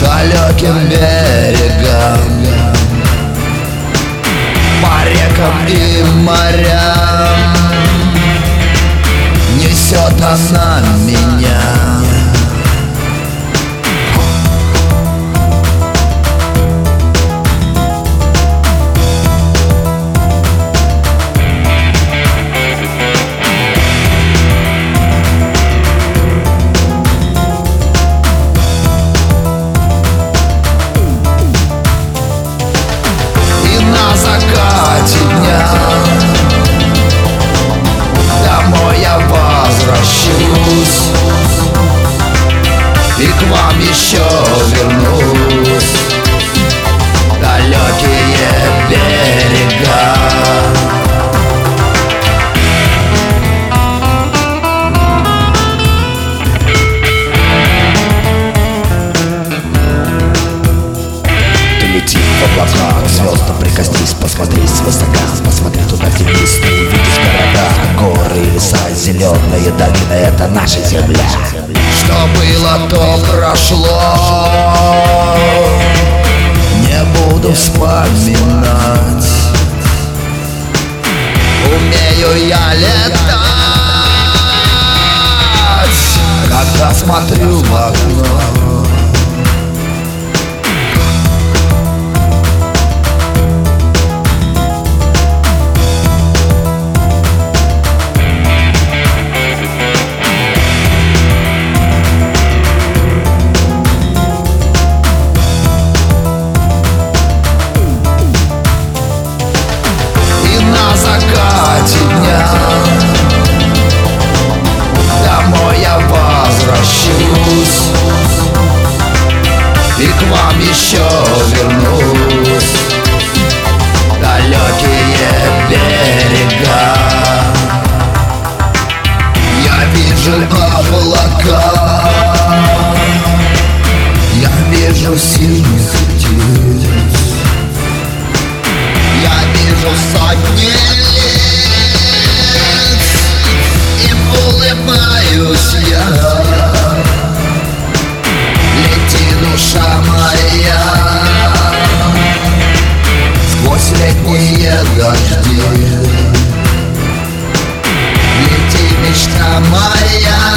Далеким берегам По рекам и морям Несет меня к звездам прикоснись, посмотри свысока Посмотри туда вниз, ты увидишь города. Горы леса, зеленые долины, это наша земля. Что было, то прошло. Не буду вспоминать. Умею я летать. Когда смотрю в окно сотни лиц И улыбаюсь я Лети, душа моя Сквозь летние дожди Лети, мечта моя